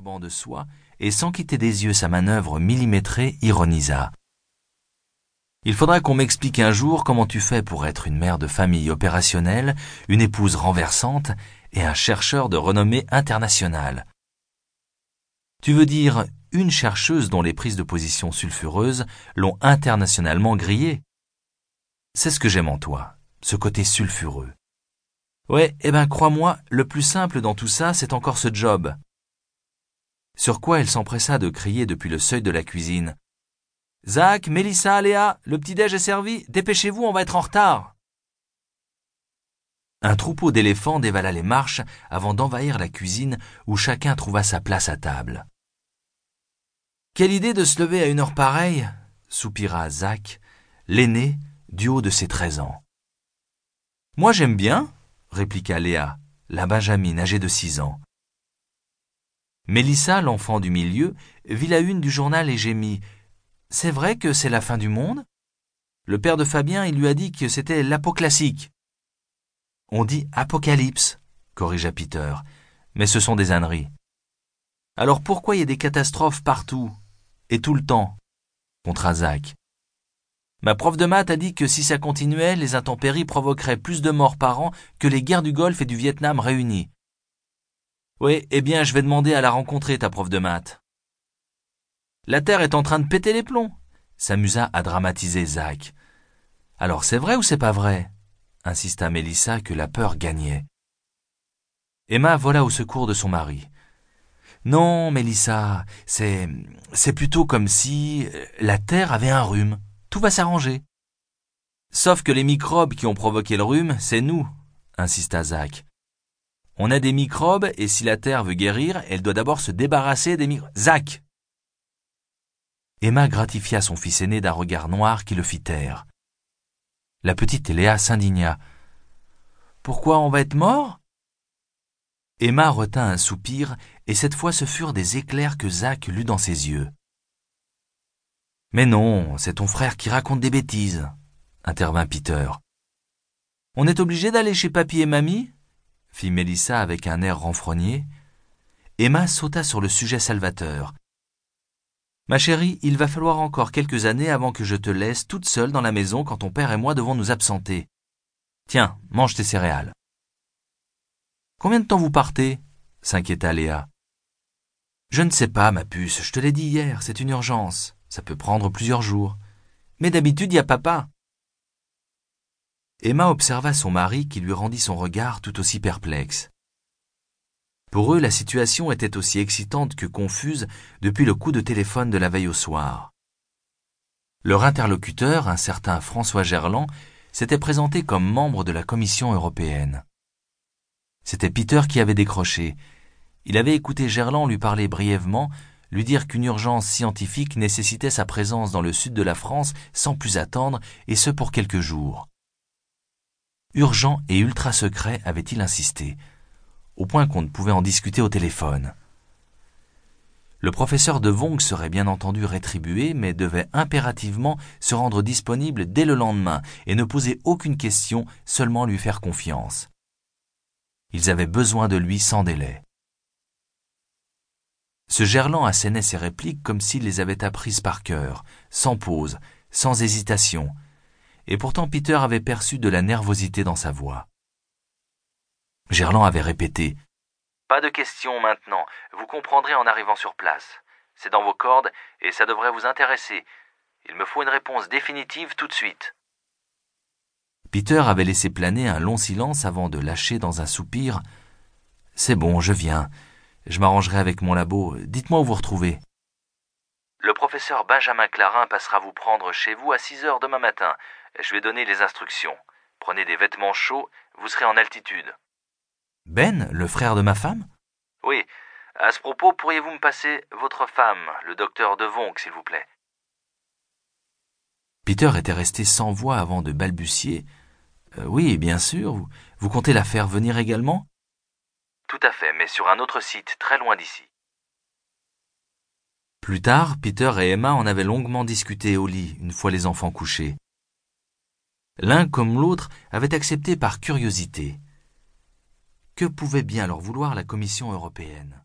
de soie et sans quitter des yeux sa manœuvre millimétrée, ironisa. Il faudra qu'on m'explique un jour comment tu fais pour être une mère de famille opérationnelle, une épouse renversante et un chercheur de renommée internationale. Tu veux dire une chercheuse dont les prises de position sulfureuses l'ont internationalement grillée C'est ce que j'aime en toi, ce côté sulfureux. Ouais, eh ben crois-moi, le plus simple dans tout ça, c'est encore ce job. Sur quoi elle s'empressa de crier depuis le seuil de la cuisine. Zach, Mélissa, Léa, le petit-déj est servi, dépêchez-vous, on va être en retard. Un troupeau d'éléphants dévala les marches avant d'envahir la cuisine où chacun trouva sa place à table. Quelle idée de se lever à une heure pareille? soupira Zach, l'aîné, du haut de ses treize ans. Moi j'aime bien, répliqua Léa, la Benjamin âgée de six ans. Mélissa, l'enfant du milieu, vit la une du journal et gémit. C'est vrai que c'est la fin du monde? Le père de Fabien, il lui a dit que c'était l'apoclassique. On dit apocalypse, corrigea Peter, mais ce sont des âneries. Alors pourquoi y a des catastrophes partout et tout le temps? Contre Zach. Ma prof de maths a dit que si ça continuait, les intempéries provoqueraient plus de morts par an que les guerres du Golfe et du Vietnam réunies. Oui, eh bien, je vais demander à la rencontrer, ta prof de maths. La Terre est en train de péter les plombs, s'amusa à dramatiser Zach. Alors c'est vrai ou c'est pas vrai? insista Mélissa que la peur gagnait. Emma vola au secours de son mari. Non, Mélissa, c'est, c'est plutôt comme si la Terre avait un rhume. Tout va s'arranger. Sauf que les microbes qui ont provoqué le rhume, c'est nous, insista Zach. On a des microbes et si la Terre veut guérir, elle doit d'abord se débarrasser des microbes. Zach Emma gratifia son fils aîné d'un regard noir qui le fit taire. La petite Léa s'indigna. Pourquoi on va être mort? Emma retint un soupir, et cette fois ce furent des éclairs que Zach lut dans ses yeux. Mais non, c'est ton frère qui raconte des bêtises, intervint Peter. On est obligé d'aller chez papy et mamie? Fit Mélissa avec un air renfrogné. Emma sauta sur le sujet salvateur. Ma chérie, il va falloir encore quelques années avant que je te laisse toute seule dans la maison quand ton père et moi devons nous absenter. Tiens, mange tes céréales. Combien de temps vous partez? s'inquiéta Léa. Je ne sais pas, ma puce, je te l'ai dit hier, c'est une urgence. Ça peut prendre plusieurs jours. Mais d'habitude, il y a papa. Emma observa son mari qui lui rendit son regard tout aussi perplexe. Pour eux, la situation était aussi excitante que confuse depuis le coup de téléphone de la veille au soir. Leur interlocuteur, un certain François Gerland, s'était présenté comme membre de la Commission européenne. C'était Peter qui avait décroché. Il avait écouté Gerland lui parler brièvement, lui dire qu'une urgence scientifique nécessitait sa présence dans le sud de la France sans plus attendre, et ce pour quelques jours. Urgent et ultra secret avait-il insisté, au point qu'on ne pouvait en discuter au téléphone. Le professeur de Vong serait bien entendu rétribué, mais devait impérativement se rendre disponible dès le lendemain et ne poser aucune question, seulement lui faire confiance. Ils avaient besoin de lui sans délai. Ce Gerland assénait ses répliques comme s'il les avait apprises par cœur, sans pause, sans hésitation, et pourtant Peter avait perçu de la nervosité dans sa voix. Gerland avait répété Pas de questions maintenant, vous comprendrez en arrivant sur place. C'est dans vos cordes et ça devrait vous intéresser. Il me faut une réponse définitive tout de suite. Peter avait laissé planer un long silence avant de lâcher dans un soupir. C'est bon, je viens. Je m'arrangerai avec mon labo. Dites-moi où vous retrouvez. Le professeur Benjamin Clarin passera vous prendre chez vous à six heures demain matin. Je vais donner les instructions. Prenez des vêtements chauds, vous serez en altitude. Ben, le frère de ma femme? Oui. À ce propos, pourriez-vous me passer votre femme, le docteur Devonc, s'il vous plaît? Peter était resté sans voix avant de balbutier. Euh, oui, bien sûr. Vous, vous comptez la faire venir également? Tout à fait, mais sur un autre site, très loin d'ici. Plus tard, Peter et Emma en avaient longuement discuté au lit, une fois les enfants couchés. L'un comme l'autre avait accepté par curiosité. Que pouvait bien leur vouloir la Commission européenne?